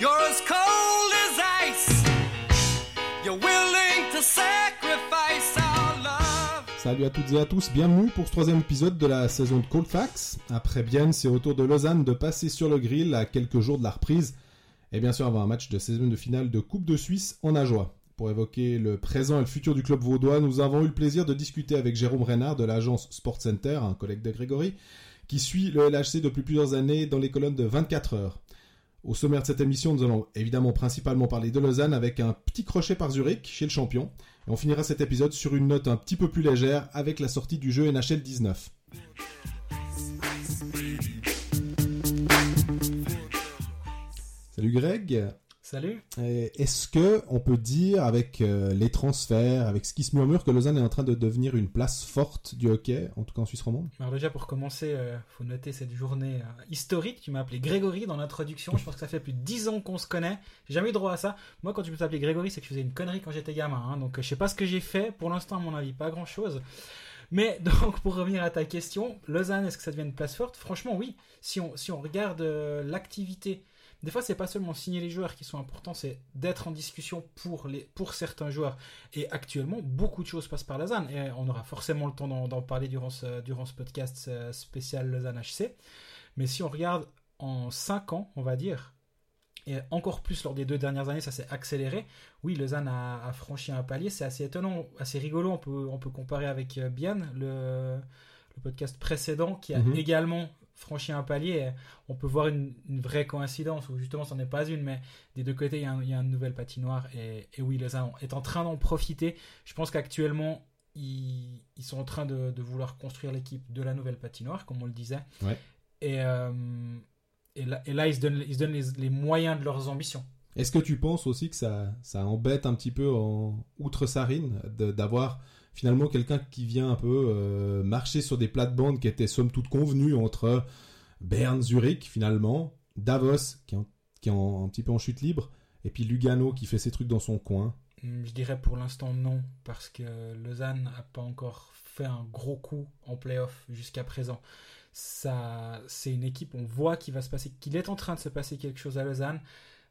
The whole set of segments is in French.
You're as cold as ice. You're willing to sacrifice our love. Salut à toutes et à tous, bienvenue pour ce troisième épisode de la saison de Colfax. Après Bienne, c'est au tour de Lausanne de passer sur le grill à quelques jours de la reprise. Et bien sûr, avant un match de saison de finale de Coupe de Suisse en Ajoie. Pour évoquer le présent et le futur du club vaudois, nous avons eu le plaisir de discuter avec Jérôme Reynard de l'agence Sport Center, un collègue de Grégory, qui suit le LHC depuis plusieurs années dans les colonnes de 24 heures. Au sommaire de cette émission, nous allons évidemment principalement parler de Lausanne avec un petit crochet par Zurich chez le champion. Et on finira cet épisode sur une note un petit peu plus légère avec la sortie du jeu NHL 19. Salut Greg. Salut. Euh, Est-ce que on peut dire avec euh, les transferts, avec ce qui se murmure, que Lausanne est en train de devenir une place forte du hockey, en tout cas en Suisse romande? Alors déjà pour commencer, euh, faut noter cette journée euh, historique. Tu m'as appelé Grégory dans l'introduction. Je pense que ça fait plus de 10 ans qu'on se connaît. J'ai jamais eu droit à ça. Moi, quand tu peux t'appeler Grégory, c'est que je faisais une connerie quand j'étais gamin. hein. Donc je sais pas ce que j'ai fait. Pour l'instant, à mon avis, pas grand chose. Mais donc pour revenir à ta question, Lausanne, est-ce que ça devient une place forte? Franchement, oui. Si on si on regarde l'activité. Des fois, c'est pas seulement signer les joueurs qui sont importants, c'est d'être en discussion pour, les, pour certains joueurs. Et actuellement, beaucoup de choses passent par Lausanne. Et on aura forcément le temps d'en parler durant ce, durant ce podcast euh, spécial Lausanne HC. Mais si on regarde en 5 ans, on va dire, et encore plus lors des deux dernières années, ça s'est accéléré. Oui, Lausanne a, a franchi un palier. C'est assez étonnant, assez rigolo. On peut, on peut comparer avec euh, Bian, le, le podcast précédent, qui a Mhm. également franchi un palier. On peut voir une, une vraie coïncidence, ou justement, ce n'est pas une, mais des deux côtés, il y a, un- il y a une nouvelle patinoire. Et, et oui, Lausanne est en train d'en profiter. Je pense qu'actuellement, ils, ils sont en train de, de vouloir construire l'équipe de la nouvelle patinoire, comme on le disait. Ouais. Et, euh, et, là, et là, ils se donnent, ils se donnent les, les moyens de leurs ambitions. Est-ce que tu penses aussi que ça, ça embête un petit peu en outre-Sarine d'avoir finalement quelqu'un qui vient un peu euh, marcher sur des plates-bandes qui étaient somme toute convenues entre Berne, Zurich finalement, Davos qui est, un petit peu en chute libre, et puis Lugano qui fait ses trucs dans son coin Hmm, Je dirais pour l'instant non, parce que Lausanne n'a pas encore fait un gros coup en playoff jusqu'à présent. Ça, c'est une équipe, on voit qu'il va se passer, qu'il est en train de se passer quelque chose à Lausanne,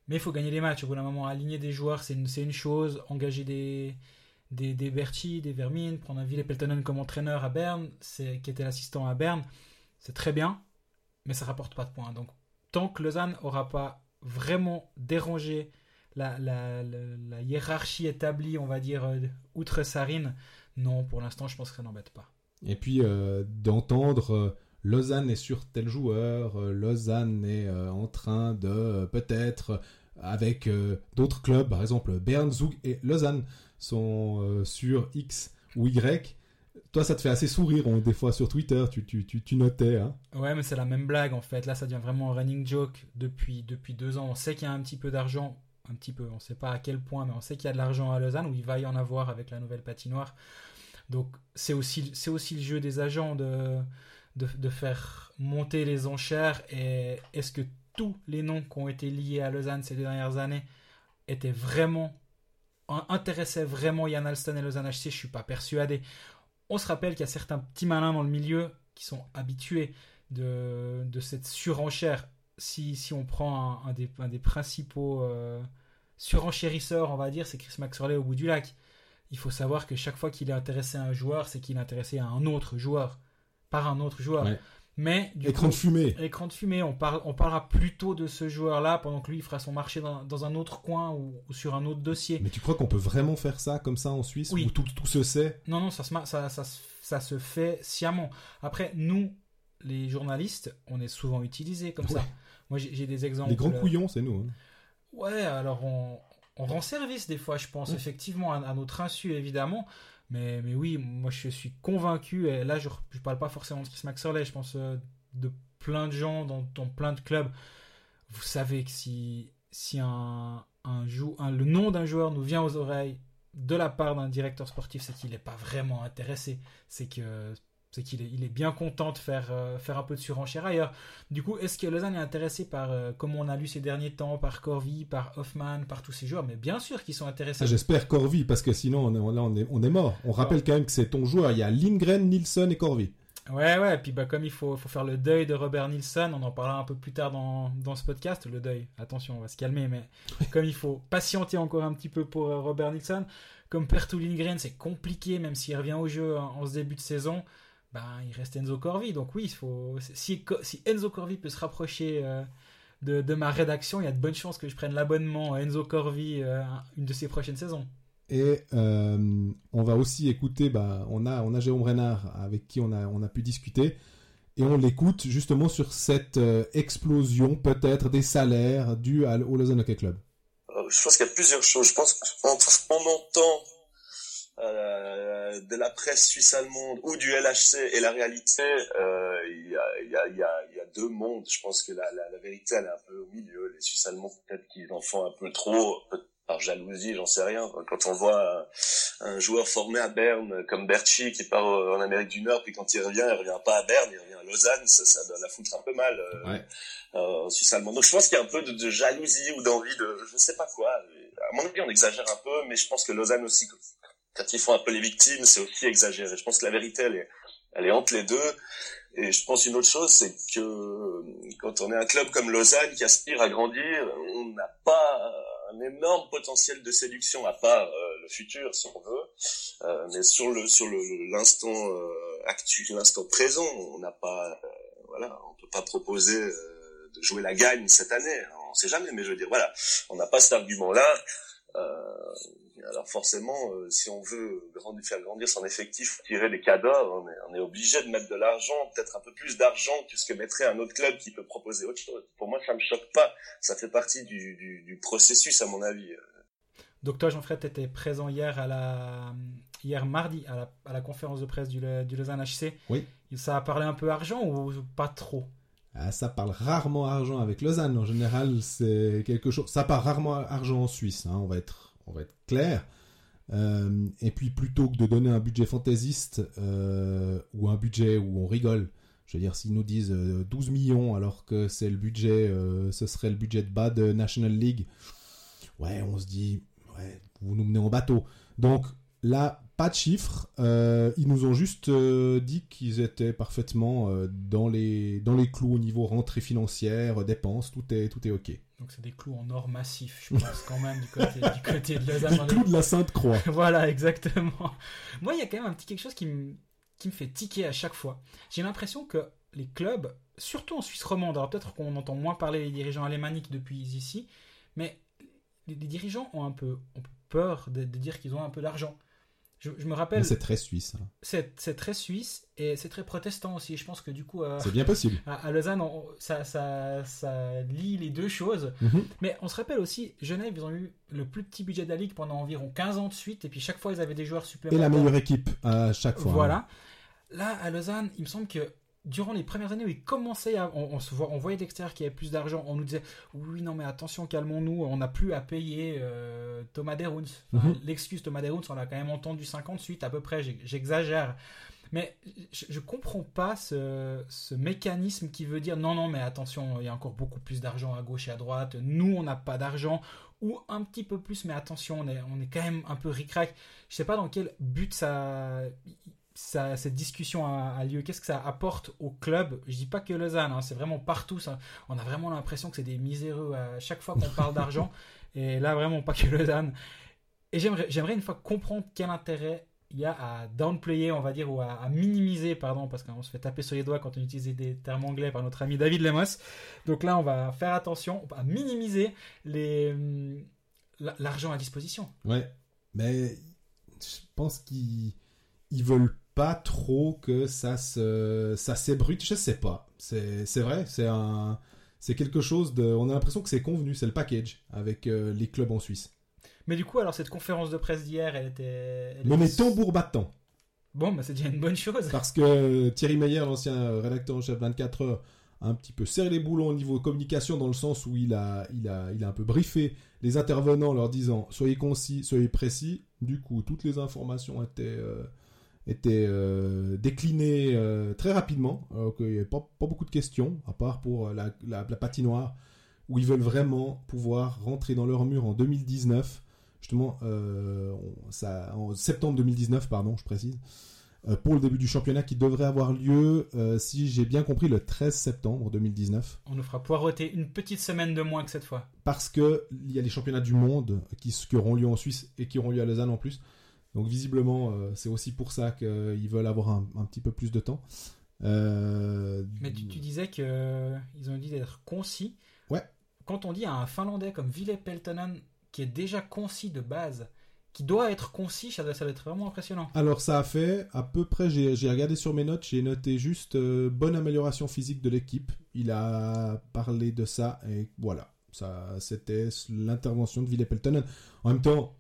mais il faut gagner des matchs. Au bout d'un moment, aligner des joueurs, c'est une chose. Engager des, des, des Berti, des Vermin, prendre un Ville Peltonen comme entraîneur à Berne, qui était l'assistant à Berne, c'est très bien, mais ça rapporte pas de points. Donc, tant que Lausanne aura pas vraiment dérangé la, hiérarchie établie, on va dire, euh, outre-Sarine, non, pour l'instant, je pense que ça n'embête pas. Et puis euh, d'entendre euh, Lausanne est sur tel joueur, Lausanne est en train de peut-être avec d'autres clubs, par exemple Bern, Zug et Lausanne sont euh, sur X ou Y. Toi, ça te fait assez sourire, des fois sur Twitter, tu, tu, tu, tu notais. Hein. Ouais, mais c'est la même blague en fait. Là, ça devient vraiment un running joke depuis, depuis deux ans. On sait qu'il y a un petit peu d'argent, un petit peu, on sait pas à quel point, mais on sait qu'il y a de l'argent à Lausanne, où il va y en avoir avec la nouvelle patinoire. Donc, c'est aussi, c'est aussi le jeu des agents de, de, de faire monter les enchères. Et est-ce que tous les noms qui ont été liés à Lausanne ces deux dernières années étaient vraiment, intéressaient vraiment Yann Alston et Lausanne HC Je suis pas persuadé. On se rappelle qu'il y a certains petits malins dans le milieu qui sont habitués de, de cette surenchère. Si, si on prend un, des, principaux euh, surenchérisseurs, on va dire, c'est Chris Maxwell au bout du lac. Il faut savoir que chaque fois qu'il est intéressé à un joueur, c'est qu'il est intéressé à un autre joueur, par un autre joueur. Mais du Écran coup, de fumée. écran de fumée, on, parle, on parlera plutôt de ce joueur-là pendant que lui il fera son marché dans, dans un autre coin ou, ou sur un autre dossier. Mais tu crois qu'on peut vraiment faire ça comme ça en Suisse Oui. où tout, tout se sait? Non, non, ça se, ma- ça, ça, se- ça se fait sciemment. Après, nous, les journalistes, on est souvent utilisés comme ça. Moi, j'ai des exemples. Les grands couillons, c'est nous. hein. Ouais, alors on, on rend service des fois, je pense, Ouais. effectivement, à, à notre insu, évidemment. Mais, mais oui, moi je suis convaincu, et là je ne parle pas forcément de Chris Maxwell, je pense euh, de plein de gens dans, dans plein de clubs. Vous savez que si, si un, un, un- le nom d'un joueur nous vient aux oreilles de la part d'un directeur sportif, c'est qu'il n'est pas vraiment intéressé. C'est que c'est qu'il est, il est bien content de faire, euh, faire un peu de surenchère ailleurs. Du coup, est-ce que Lausanne est intéressé par, euh, comme on a lu ces derniers temps, par Corvi, par Hoffman, par tous ces joueurs? Mais bien sûr qu'ils sont intéressés. Ça, j'espère Corvi, parce que sinon, on est, là, on est, on est mort. On rappelle quand même que c'est ton joueur. Il y a Lindgren, Nielsen et Corvi. Ouais, ouais, et puis bah, comme il faut, faut faire le deuil de Robert Nilsson, on en parlera un peu plus tard dans, dans ce podcast, le deuil, attention, on va se calmer, mais comme il faut patienter encore un petit peu pour euh, Robert Nilsson, comme Pertu Lindgren, c'est compliqué, même s'il revient au jeu en, en ce début de saison, bah, il reste Enzo Corvi, donc oui, il faut, si, si Enzo Corvi peut se rapprocher euh, de, de ma rédaction, il y a de bonnes chances que je prenne l'abonnement à Enzo Corvi euh, une de ses prochaines saisons. Et euh, on va aussi écouter, bah, on, a, on a Jérôme Renard avec qui on a, on a pu discuter, et on l'écoute justement sur cette euh, explosion peut-être des salaires dus à- au Lausanne Hockey Club. Je pense qu'il y a plusieurs choses. Je pense qu'on entend euh, de la presse suisse-allemande ou du LHC et la réalité, euh, il y, a, il y, a, il y, a, y a deux mondes. Je pense que la, la, la vérité, elle est un peu au milieu. Les Suisses-allemands, peut-être qu'ils en font un peu trop, par jalousie, j'en sais rien. Quand on voit un, un joueur formé à Berne comme Berchi qui part en Amérique du Nord, puis quand il revient, il revient pas à Berne, il revient à Lausanne, ça, ça doit la foutre un peu mal. euh, Ouais. euh, en Suisse allemande. Donc je pense qu'il y a un peu de, de jalousie ou d'envie de, je sais pas quoi. À mon avis, on exagère un peu, mais je pense que Lausanne aussi, quand ils font un peu les victimes, c'est aussi exagéré. Je pense que la vérité, elle est, elle est entre les deux. Et je pense une autre chose, c'est que quand on est un club comme Lausanne qui aspire à grandir, on n'a pas un énorme potentiel de séduction, à part euh, le futur, si on veut. Euh, mais sur le sur le l'instant euh, actuel, l'instant présent, on n'a pas, euh, voilà, on peut pas proposer euh, de jouer la gagne cette année. On sait jamais, mais je veux dire, voilà, on n'a pas cet argument-là. Euh, alors forcément, euh, si on veut grandir, faire grandir son effectif, tirer des cadors, on est, on est obligé de mettre de l'argent, peut-être un peu plus d'argent que ce que mettrait un autre club qui peut proposer autre chose. Pour moi, ça me choque pas. Ça fait partie du, du, du processus, à mon avis. Donc toi, Jean-Fred, tu étais présent hier, à la, hier mardi à la, à la conférence de presse du, du Lausanne HC. Oui. Ça a parlé un peu argent ou pas trop? Ah, ça parle rarement argent avec Lausanne. En général, c'est quelque chose. Ça parle rarement argent en Suisse. hein, on va être, on va être clair. Euh, et puis plutôt que de donner un budget fantaisiste euh, ou un budget où on rigole, je veux dire, s'ils nous disent euh, 12 millions alors que c'est le budget, euh, ce serait le budget de bas de National League, ouais, on se dit, ouais, vous nous menez en bateau. Donc là, pas de chiffres. Euh, ils nous ont juste euh, dit qu'ils étaient parfaitement euh, dans, les, dans les clous au niveau rentrée financière, dépenses, tout est, tout est OK. Donc c'est des clous en or massif, je pense quand même du côté, du côté de Lausanne. Clous de la Sainte Croix. voilà, exactement. Moi, il y a quand même un petit quelque chose qui me, qui me fait tiquer à chaque fois. J'ai l'impression que les clubs, surtout en Suisse romande, alors peut-être qu'on entend moins parler des dirigeants alémaniques depuis ici, mais les, les dirigeants ont un peu, ont peur de, de dire qu'ils ont un peu d'argent. Je, je me rappelle, c'est très suisse. hein. c'est très suisse et c'est très protestant aussi. Je pense que du coup, euh, C'est bien possible. à, à Lausanne, on- ça, ça, ça lie les deux choses. Mhm. Mais on se rappelle aussi, Genève, ils ont eu le plus petit budget de la Ligue pendant environ 15 ans de suite, et puis chaque fois, ils avaient des joueurs Et supplémentaires. la meilleure équipe à chaque fois. hein. Voilà. Là, à Lausanne, il me semble que durant les premières années où ils commençaient à. On, on se voit, on voyait d'extérieur qu'il y avait plus d'argent, on nous disait Oui, non, mais attention, calmons-nous, on n'a plus à payer euh, Thomas Derouns. Enfin, Mhm. L'excuse Thomas Derouns, on l'a quand même entendu 58 à peu près, j'ex- j'exagère. Mais je, je comprends pas ce, ce mécanisme qui veut dire non, non, mais attention, il y a encore beaucoup plus d'argent à gauche et à droite. Nous, on n'a pas d'argent. Ou un petit peu plus, mais attention, on est, on est quand même un peu ric-rac. Je sais pas dans quel but ça, ça, cette discussion a, a lieu. Qu'est-ce que ça apporte au club? Je dis pas que Lausanne, hein, c'est vraiment partout. Ça. On a vraiment l'impression que c'est des miséreux à chaque fois qu'on parle d'argent. Et là, vraiment pas que Lausanne. Et j'aimerais, une fois comprendre quel intérêt il y a à downplayer, on va dire, ou à, à minimiser, pardon, parce qu'on se fait taper sur les doigts quand on utilise des termes anglais par notre ami David Lemos. Donc là, on va faire attention à minimiser les, hum, la- l'argent à disposition. Ouais. Mais je pense qu'ils ils veulent pas trop que ça se ça s'ébrute. Je sais pas. C'est c'est vrai. C'est un c'est quelque chose de. On a l'impression que c'est convenu. C'est le package avec euh, les clubs en Suisse. Mais du coup, alors cette conférence de presse d'hier, elle était. elle Mais était- tambour battant. Bon, bah, c'est déjà une bonne chose. Parce que Thierry Meyer, l'ancien rédacteur en chef 24 heures, a un petit peu serré les boulons au niveau communication dans le sens où il a, il a, il a un peu briefé les intervenants en leur disant soyez concis, soyez précis. Du coup, toutes les informations étaient, euh, étaient euh, déclinées euh, très rapidement. Alors qu'il n'y avait pas, pas beaucoup de questions, à part pour la, la, la patinoire, où ils veulent vraiment pouvoir rentrer dans leur mur en 2019. Justement, euh, ça, en septembre 2019, pardon, je précise. euh, pour le début du championnat qui devrait avoir lieu, euh, si j'ai bien compris, le 13 septembre 2019. On nous fera poireauter une petite semaine de moins que cette fois. Parce qu'il y a les championnats du monde qui, qui auront lieu en Suisse et qui auront lieu à Lausanne en plus. Donc visiblement, euh, c'est aussi pour ça qu'ils veulent avoir un, un petit peu plus de temps. Euh, Mais tu, tu disais qu'ils ont dit d'être concis. Ouais. Quand on dit à un Finlandais comme Ville Peltonen, qui est déjà concis de base, qui doit être concis, ça doit, ça doit être vraiment impressionnant. Alors ça a fait à peu près, j'ai regardé sur mes notes, j'ai noté juste euh, bonne amélioration physique de l'équipe. Il a parlé de ça et voilà, ça c'était l'intervention de Ville Peltonen. En même temps, euh,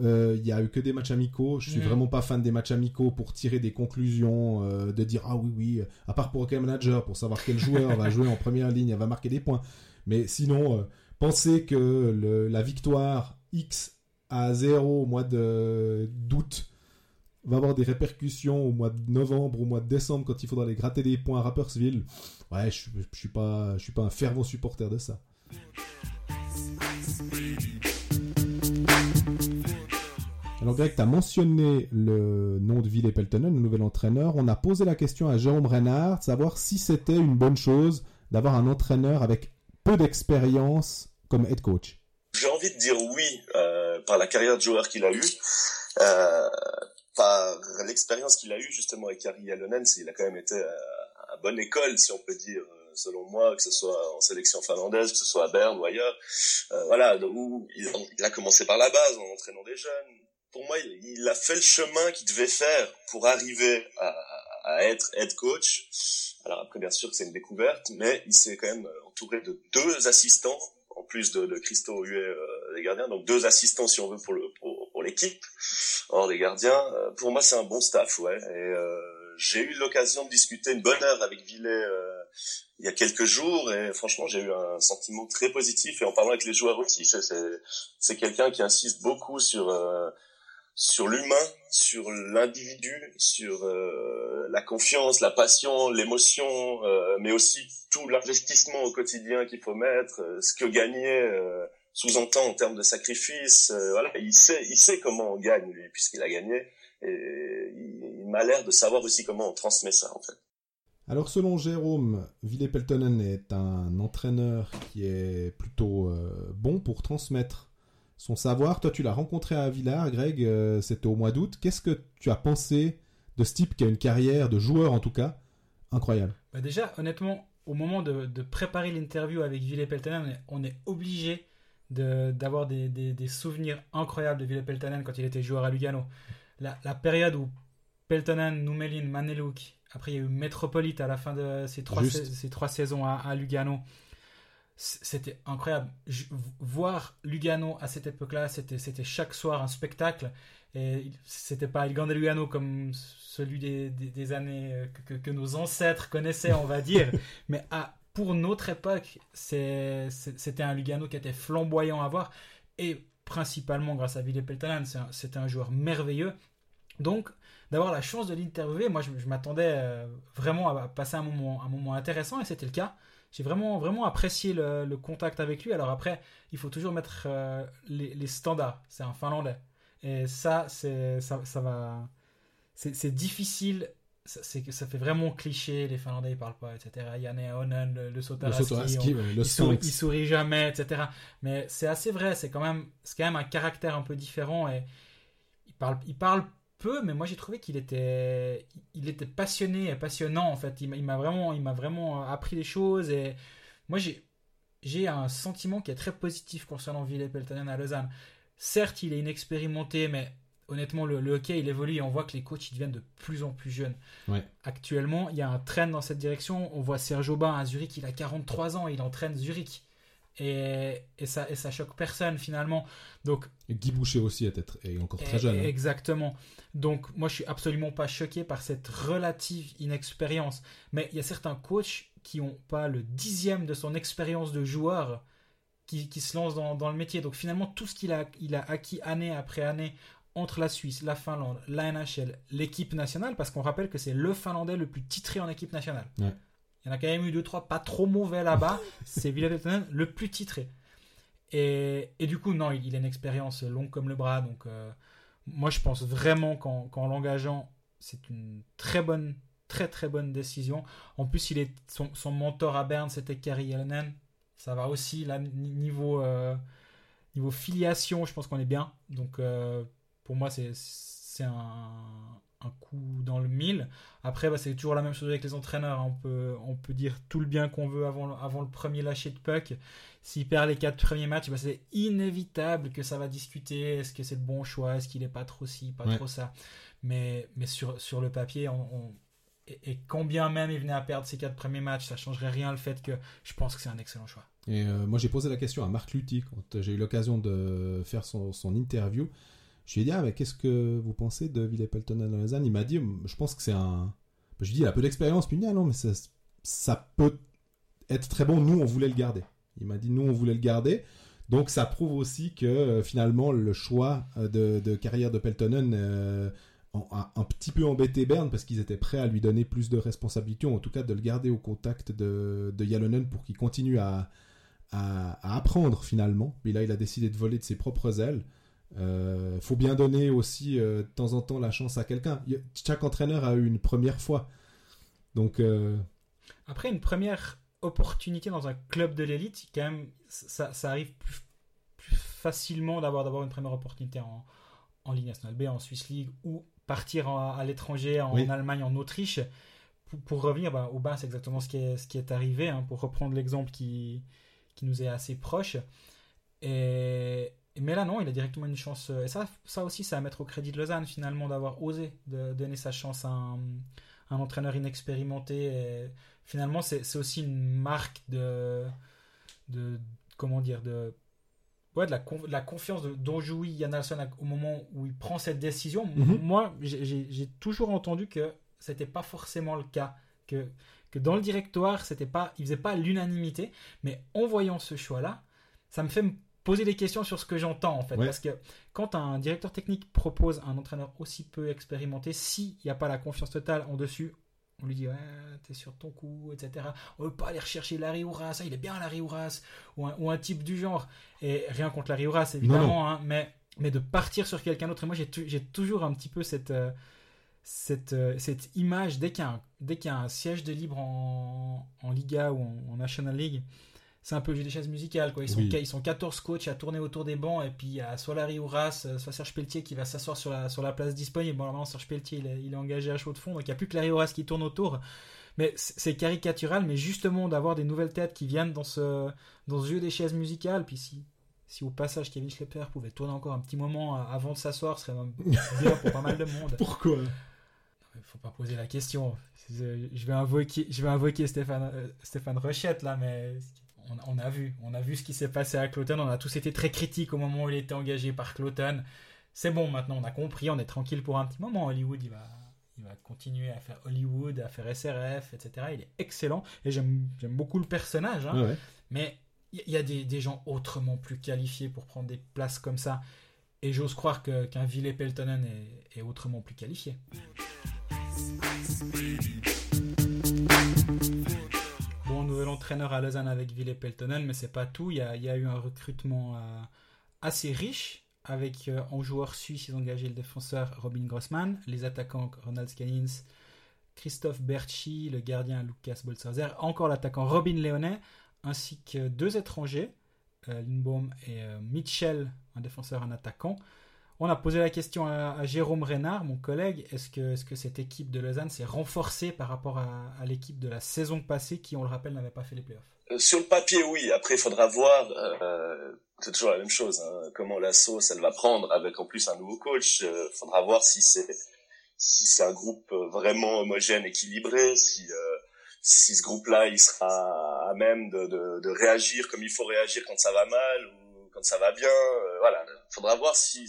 il y a eu que des matchs amicaux. Je suis Mhm. vraiment pas fan des matchs amicaux pour tirer des conclusions, euh, de dire ah oui oui, à part pour Hockey Manager pour savoir quel joueur va jouer en première ligne, va marquer des points. Mais sinon, euh, penser que le- la victoire X à 0 au mois de d'août va avoir des répercussions au mois de novembre, au mois de décembre, quand il faudra aller gratter des points à Rappersville. Ouais, je, je suis pas, je suis pas un fervent supporter de ça. Alors Greg, tu as mentionné le nom de Ville Peltonen, le nouvel entraîneur. On a posé la question à Jérôme Reinhardt, de savoir si c'était une bonne chose d'avoir un entraîneur avec peu d'expérience comme head coach. J'ai envie de dire oui euh, par la carrière de joueur qu'il a eu, euh, par l'expérience qu'il a eue justement avec Kari Jalonen. Il a quand même été à, à bonne école, si on peut dire, euh, selon moi, que ce soit en sélection finlandaise, que ce soit à Berne ou ailleurs. Euh, voilà, où il a commencé par la base en entraînant des jeunes. Pour moi, il, a fait le chemin qu'il devait faire pour arriver à, à être head coach. Alors après, bien sûr c'est une découverte, mais il s'est quand même entouré de deux assistants en plus de, de Christo Huet, euh, les gardiens, donc deux assistants si on veut pour le pour, pour l'équipe hors des gardiens. Euh, pour moi, c'est un bon staff, ouais. Et euh, j'ai eu l'occasion de discuter une bonne heure avec Villet euh, il y a quelques jours, et franchement, j'ai eu un sentiment très positif. Et en parlant avec les joueurs aussi, c'est, c'est quelqu'un qui insiste beaucoup sur euh, sur l'humain, sur l'individu, sur euh, la confiance, la passion, l'émotion, euh, mais aussi tout l'investissement au quotidien qu'il faut mettre, euh, ce que gagner sous-entend en termes de sacrifice. voilà, il sait, il sait comment on gagne lui, puisqu'il a gagné, et il, m'a l'air de savoir aussi comment on transmet ça en fait. Alors selon Jérôme, Ville Peltonen est un entraîneur qui est plutôt bon pour transmettre son savoir. Toi, tu l'as rencontré à Villars, Greg, euh, c'était au mois d'août. Qu'est-ce que tu as pensé de ce type qui a une carrière de joueur en tout cas incroyable? Bah déjà, honnêtement, au moment de, de préparer l'interview avec Ville Peltonen, on est, obligé de- d'avoir des, des- des souvenirs incroyables de Ville Peltonen quand il était joueur à Lugano. La, la période où Peltonen, Numelin, Maneluk, après il y a eu Metropolite à la fin de ces trois, ces trois saisons à, à Lugano. C'était incroyable. Je- voir Lugano à cette époque-là, c'était c'était chaque soir un spectacle. Et c'était pas Il Grande Lugano comme celui des, des, des années euh, que, nos ancêtres connaissaient, on va dire. Mais à, pour notre époque, c'est- c'était un Lugano qui était flamboyant à voir. Et principalement grâce à Ville Peltonen, c'est un- c'était un joueur merveilleux. Donc, d'avoir la chance de l'interviewer, moi je, je m'attendais euh, vraiment à passer un moment, un moment intéressant et c'était le cas. J'ai vraiment, vraiment apprécié le, le contact avec lui. Alors après, il faut toujours mettre euh, les, les standards. C'est un Finlandais. Et ça, c'est, ça, ça va. C'est, difficile. Ça, ça fait vraiment cliché. Les Finlandais, ils parlent pas, etc. Yann Onen, le, le le il sourit, il sourit jamais, etc. Mais c'est assez vrai, c'est quand même, c'est quand même un caractère un peu différent et il parle, il parle peu, mais moi j'ai trouvé qu'il était, il était passionné et passionnant en fait. Il m'a vraiment, il m'a vraiment appris des choses et moi j'ai, j'ai un sentiment qui est très positif concernant Ville Peltonen à Lausanne. Certes, il est inexpérimenté, mais honnêtement, le, le hockey il évolue et on voit que les coachs ils deviennent de plus en plus jeunes. Ouais. Actuellement, il y a un trend dans cette direction. On voit Serge Aubin à Zurich, il a 43 ans, il entraîne Zurich. Et, et, ça, et ça choque personne finalement. Donc, Et Guy Boucher aussi est, être- est encore très jeune. hein. Exactement. Donc, moi, je suis absolument pas choqué par cette relative inexpérience. Mais il y a certains coachs qui ont pas le dixième de son expérience de joueur qui, qui se lancent dans, dans le métier. Donc, finalement, tout ce qu'il a, il a acquis année après année entre la Suisse, la Finlande, la NHL, l'équipe nationale, parce qu'on rappelle que c'est le Finlandais le plus titré en équipe nationale. Ouais. Il y en a quand même eu deux, trois pas trop mauvais là-bas. c'est Villepetonen le plus titré. Et, et du coup, non, il, il a une expérience longue comme le bras. Donc, euh, moi, je pense vraiment qu'en qu'en l'engageant, c'est une très bonne, très très bonne décision. En plus, il est son, son mentor à Berne, c'était Kerry Yelenen. Ça va aussi là niveau euh, niveau filiation, je pense qu'on est bien. Donc euh, pour moi, c'est c'est un, un coup dans le mille. Après, bah, c'est toujours la même chose avec les entraîneurs. On peut, on peut dire tout le bien qu'on veut avant, le- avant le premier lâcher de puck. S'il perd les quatre premiers matchs, bah, c'est inévitable que ça va discuter. Est-ce que c'est le bon choix? Est-ce qu'il est pas trop ci, pas Ouais. trop ça? Mais, mais sur, sur le papier, on, on- et, et quand bien même il venait à perdre ses quatre premiers matchs, ça changerait rien le fait que je pense que c'est un excellent choix. Et euh, moi, j'ai posé la question à Marc Lutti quand j'ai eu l'occasion de faire son, son interview. Je lui ai dit, ah, qu'est-ce que vous pensez de Ville Pelton Lausanne? Il m'a dit, je pense que c'est un. Je lui ai dit, il a peu d'expérience. Puis il dit, ah non, mais ça, ça peut être très bon. Nous, on voulait le garder. Il m'a dit, nous, on voulait le garder. Donc, ça prouve aussi que euh, finalement, le choix euh, de, carrière de Peltonen euh, a un petit peu embêté Berne parce qu'ils étaient prêts à lui donner plus de responsabilités, ou en tout cas de le garder au contact de, de Yalonen pour qu'il continue à, à apprendre finalement. Mais là, il a décidé de voler de ses propres ailes. Euh, faut bien donner aussi euh, de temps en temps la chance à quelqu'un. Chaque entraîneur a eu une première fois. Donc, euh, Après, une première opportunité dans un club de l'élite, quand même, ça, ça arrive plus, plus facilement d'avoir d'avoir une première opportunité en, en Ligue nationale B, en Swiss League, ou partir en- à l'étranger, en Oui. Allemagne, en Autriche. Pour, pour revenir bah, au bas, c'est exactement ce qui est, ce qui est arrivé, hein, pour reprendre l'exemple qui, qui nous est assez proche. Et, mais là, non, il a directement une chance. euh, Et ça, ça aussi, c'est à mettre au crédit de Lausanne, finalement, d'avoir osé de donner sa chance à un, un entraîneur inexpérimenté. Et finalement, c'est aussi une marque de. de comment dire de, ouais, de, la, con- de la confiance de, dont jouit Yann Alson au moment où il prend cette décision. Mhm. Moi, j'ai- toujours entendu que c'était pas forcément le cas. Que, que dans le directoire, c'était pas, il faisait pas l'unanimité. Mais en voyant ce choix-là, ça me fait me poser des questions sur ce que j'entends en fait. Ouais. Parce que quand un directeur technique propose un entraîneur aussi peu expérimenté, s'il n'y a pas la confiance totale en dessus, on lui dit ouais, t'es sur ton coup, etc. On veut pas aller rechercher Larry Ouras, ça il est bien Larry Ouras, ou un, ou un type du genre. Et rien contre Larry Ouras évidemment, hein, mais, mais de partir sur quelqu'un d'autre. Et moi j'ai tou- j'ai toujours un petit peu cette, euh, cette, euh, cette image, dès qu'il y, a un- dès qu'il y a un siège de libre en, en Liga ou en, en National League, c'est un peu le jeu des chaises musicales. Quoi. Ils, sont, Oui. ils sont 14 coachs à tourner autour des bancs, et puis il y a soit Larry Ouras, euh, soit Serge Pelletier qui va s'asseoir sur la, sur la place disponible. Bon, normalement, Serge Pelletier, il est, il est engagé à chaud de fond, donc il n'y a plus que Larry Ouras qui tourne autour. Mais c'est caricatural, mais justement d'avoir des nouvelles têtes qui viennent dans ce, dans ce jeu des chaises musicales, puis si, si au passage Kevin Schlepper pouvait tourner encore un petit moment euh, avant de s'asseoir, ce serait même bien pour pas mal de monde. pourquoi? Il faut pas poser la question. Je vais invoquer, je vais invoquer Stéphane, euh, Stéphane Rochette là, mais on, on a vu, on a vu ce qui s'est passé à Cloton. On a tous été très critiques au moment où il était engagé par Cloton. C'est bon, maintenant on a compris, on est tranquille pour un petit moment. Hollywood, il va, il va continuer à faire Hollywood, à faire SRF, etc. Il est excellent et j'aime, j'aime beaucoup le personnage. hein. Ouais. Mais il y, y a des, des gens autrement plus qualifiés pour prendre des places comme ça. Et j'ose croire que, qu'un Ville Peltonen est, est autrement plus qualifié. Nouvel entraîneur à Lausanne avec Ville Peltonen, mais c'est pas tout. Il y a, eu un recrutement euh, assez riche. Avec euh, en joueur suisse, ils ont engagé le défenseur Robin Grossman, les attaquants Ronald Scannins, Christophe Berchi, le gardien Lucas Bolsazer, encore l'attaquant Robin Léonet, ainsi que deux étrangers, euh, Lindbaum et euh, Mitchell, un défenseur, un attaquant. On a posé la question à, Jérôme Reynard, mon collègue, est-ce que, cette équipe de Lausanne s'est renforcée par rapport à, l'équipe de la saison passée qui, on le rappelle, n'avait pas fait les playoffs? Euh, Sur le papier, oui. Après, il faudra voir. euh, c'est toujours la même chose. Hein, comment la sauce, elle va prendre avec en plus un nouveau coach. Il faudra voir si c'est un groupe euh, vraiment homogène, équilibré, si euh, ce groupe-là, il sera à même de, réagir comme il faut réagir quand ça va mal quand ça va bien. Euh, voilà, faudra voir si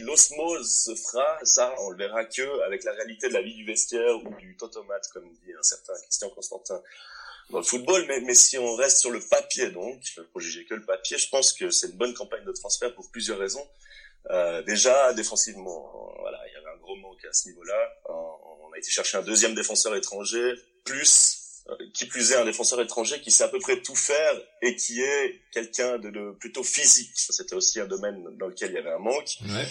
l'osmose se fera. Ça, on le verra que avec la réalité de la vie du vestiaire ou du totomate, comme dit un certain Christian Constantin dans le football, mais, si on reste sur le papier, donc, pour juger que le papier, je pense que c'est une bonne campagne de transfert pour plusieurs raisons. Euh, déjà, défensivement, voilà, il y avait un gros manque à ce niveau-là. On a été chercher un deuxième défenseur étranger, plus, qui plus est un défenseur étranger qui sait à peu près tout faire et qui est quelqu'un de, de plutôt physique. C'était aussi un domaine dans lequel il y avait un manque. Ouais.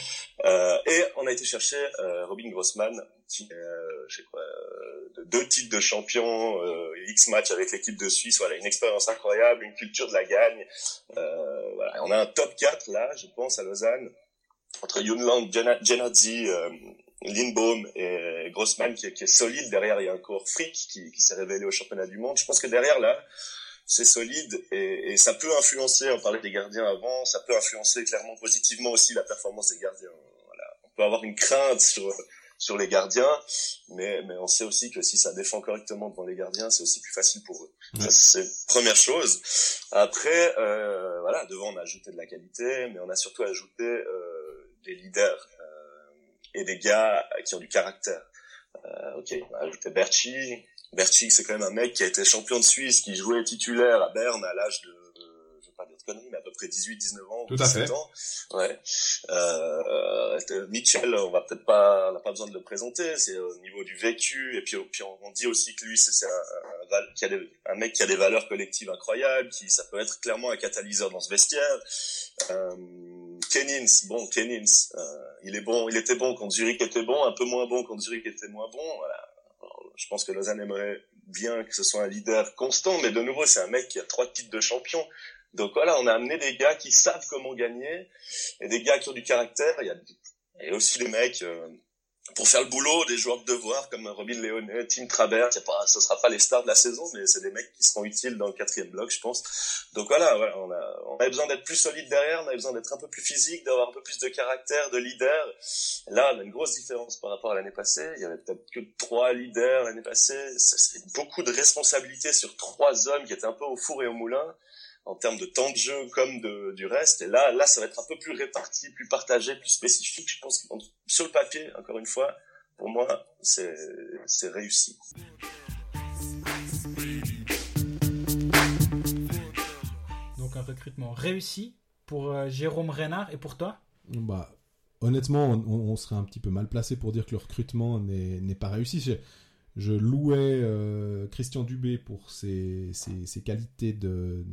Euh, et on a été chercher euh, Robin Grossman, qui euh, je sais quoi, euh, de deux titres de champion, euh, X matchs avec l'équipe de Suisse, voilà, une expérience incroyable, une culture de la gagne. Euh, voilà, on a un top 4 là, je pense, à Lausanne, entre Junland, Genazzi, euh, Lindbaum et Grossman qui, qui, est solide. Derrière, il y a un corps fric qui, qui s'est révélé au championnat du monde. Je pense que derrière, là, c'est solide et, et, ça peut influencer, on parlait des gardiens avant, ça peut influencer clairement positivement aussi la performance des gardiens. Voilà. On peut avoir une crainte sur sur les gardiens, mais, mais on sait aussi que si ça défend correctement devant les gardiens, c'est aussi plus facile pour eux. Ça, c'est première chose. Après, euh, voilà, devant on a ajouté de la qualité, mais on a surtout ajouté euh, des leaders et des gars qui ont du caractère. Euh, ok, on a ajouté Berchi. Berchi, c'est quand même un mec qui a été champion de Suisse, qui jouait titulaire à Berne à l'âge de pas dire de conneries, mais à peu près 18, 19 ans, Tout 17 ans. Ouais. Euh, Mitchell, on va peut-être pas, on n'a pas besoin de le présenter, c'est au niveau du vécu, et puis, puis on, dit aussi que lui, c'est un, un, qui a des, un mec qui a des valeurs collectives incroyables, qui, ça peut être clairement un catalyseur dans ce vestiaire. Euh, Kenins, bon, Kenins, euh, il est bon, il était bon quand Zurich était bon, un peu moins bon quand Zurich était moins bon, voilà. je pense que Lausanne aimerait bien que ce soit un leader constant, mais de nouveau, c'est un mec qui a trois titres de champion. Donc voilà, on a amené des gars qui savent comment gagner et des gars qui ont du caractère. Il y a, et aussi des mecs euh, pour faire le boulot, des joueurs de devoir comme Robin Léonet, Tim Trabert. Ce ce sera pas les stars de la saison, mais c'est des mecs qui seront utiles dans le quatrième bloc, je pense. Donc voilà, voilà on a, on besoin d'être plus solide derrière, on avait besoin d'être un peu plus physique, d'avoir un peu plus de caractère, de leader. Là, on a une grosse différence par rapport à l'année passée. Il y avait peut-être que trois leaders l'année passée. C'est beaucoup de responsabilités sur trois hommes qui étaient un peu au four et au moulin en termes de temps de jeu comme de, du reste. Et là, là, ça va être un peu plus réparti, plus partagé, plus spécifique. Je pense que sur le papier, encore une fois, pour moi, c'est réussi. Donc un recrutement réussi pour euh, Jérôme Renard et pour toi? Bah, honnêtement, on, on, serait un petit peu mal placé pour dire que le recrutement n'est pas réussi je louais euh, Christian Dubé pour ses, qualités de,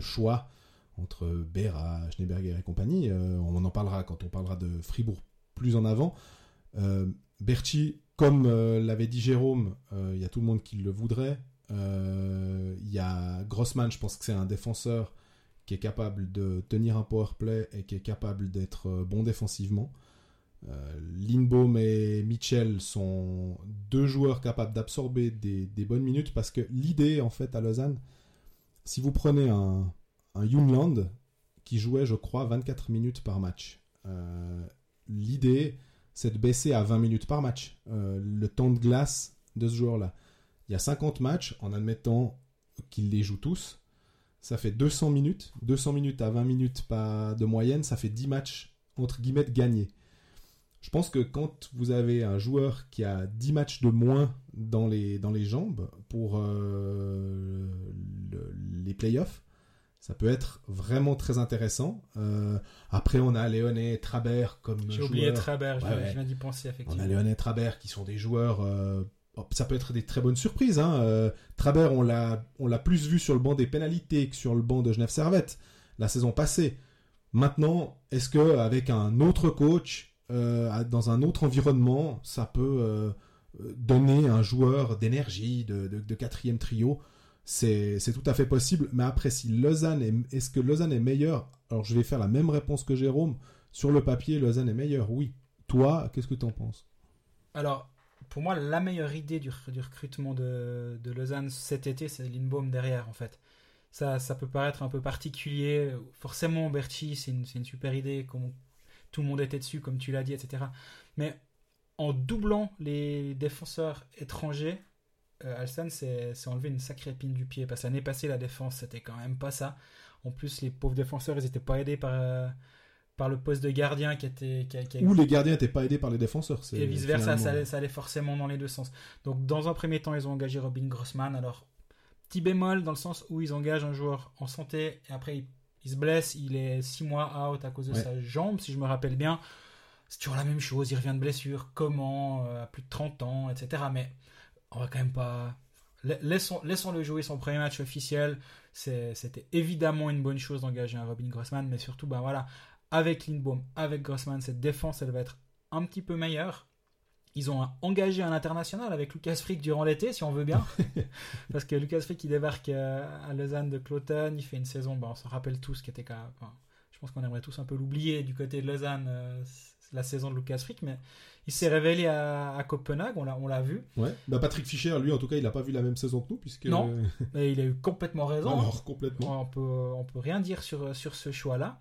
choix entre Béra, Schneeberger et compagnie. Euh, on en parlera quand on parlera de Fribourg plus en avant. Euh, Berti, comme l'avait dit Jérôme, il y a tout le monde qui le voudrait. Il y a Grossman, je pense que c'est un défenseur qui est capable de tenir un power play et qui est capable d'être bon défensivement. Euh, et Mitchell sont deux joueurs capables d'absorber des, bonnes minutes parce que l'idée, en fait, à Lausanne, si vous prenez un, un Youngland qui jouait, je crois, 24 minutes par match, euh, l'idée, c'est de baisser à 20 minutes par match euh, le temps de glace de ce joueur-là. Il y a 50 matchs, en admettant qu'il les joue tous. Ça fait 200 minutes. 200 minutes à 20 minutes pas de moyenne, ça fait 10 matchs, entre guillemets, gagnés. Je pense que quand vous avez un joueur qui a 10 matchs de moins dans les, dans les jambes pour euh, les playoffs, ça peut être vraiment très intéressant. Euh, après, on a Léoné Trabert comme J'ai oublié Trabert, je viens d'y penser effectivement. On a Léoné Trabert qui sont des joueurs... Euh, ça peut être des très bonnes surprises. Hein. Trabert, on l'a, on l'a plus vu sur le banc des pénalités que sur le banc de Genève Servette la saison passée. Maintenant, est-ce que avec un autre coach, euh, dans un autre environnement, ça peut euh, donner un joueur d'énergie, de, quatrième trio. C'est tout à fait possible. Mais après, si Lausanne est, est-ce que Lausanne est meilleur Alors, je vais faire la même réponse que Jérôme. Sur le papier, Lausanne est meilleur, oui. Toi, qu'est-ce que tu en penses? Alors, pour moi, la meilleure idée du, recrutement de, Lausanne cet été, c'est Lindbaum derrière, en fait. Ça, peut paraître un peu particulier. Forcément, Berti, c'est une, super idée, tout le monde était dessus, comme tu l'as dit, etc. Mais en doublant les défenseurs étrangers, euh, Alston s'est enlevé une sacrée épine du pied. Parce que l'année passée, la défense, c'était quand même pas ça. En plus, les pauvres défenseurs, ils n'étaient pas aidés par, euh, par le poste de gardien qui était. Ou les gardiens n'étaient pas aidés par les défenseurs. Et vice-versa, ça, ça, allait forcément dans les deux sens. Donc, dans un premier temps, ils ont engagé Robin Grossman. Alors, petit bémol dans le sens où ils engagent un joueur en santé et après ils il se blesse, il est 6 mois out à cause de sa jambe, si je me rappelle bien. C'est toujours la même chose, il revient de blessure, comment, euh, à plus de 30 ans, etc. Mais on va quand même pas... Laissons, le jouer son premier match officiel. C'était évidemment une bonne chose d'engager un Robin Grossman, mais surtout, ben voilà, avec Lindbaum, avec Grossman, cette défense, elle va être un petit peu meilleure. Ils ont engagé un international avec Lucas Frick durant l'été, si on veut bien. Parce que Lucas Frick, il débarque euh, à Lausanne de Cloton, il fait une saison, bon, on se rappelle tous, qui était quand même, enfin, je pense qu'on aimerait tous un peu l'oublier du côté de Lausanne, euh, la saison de Lucas Frick, mais il s'est révélé à, à Copenhague, on l'a, vu. Ouais. Bah, Patrick Fischer, lui, en tout cas, il n'a pas vu la même saison que nous, puisque. Non. Et il a eu complètement raison. Alors, complètement. On peut, on peut rien dire sur, sur ce choix-là.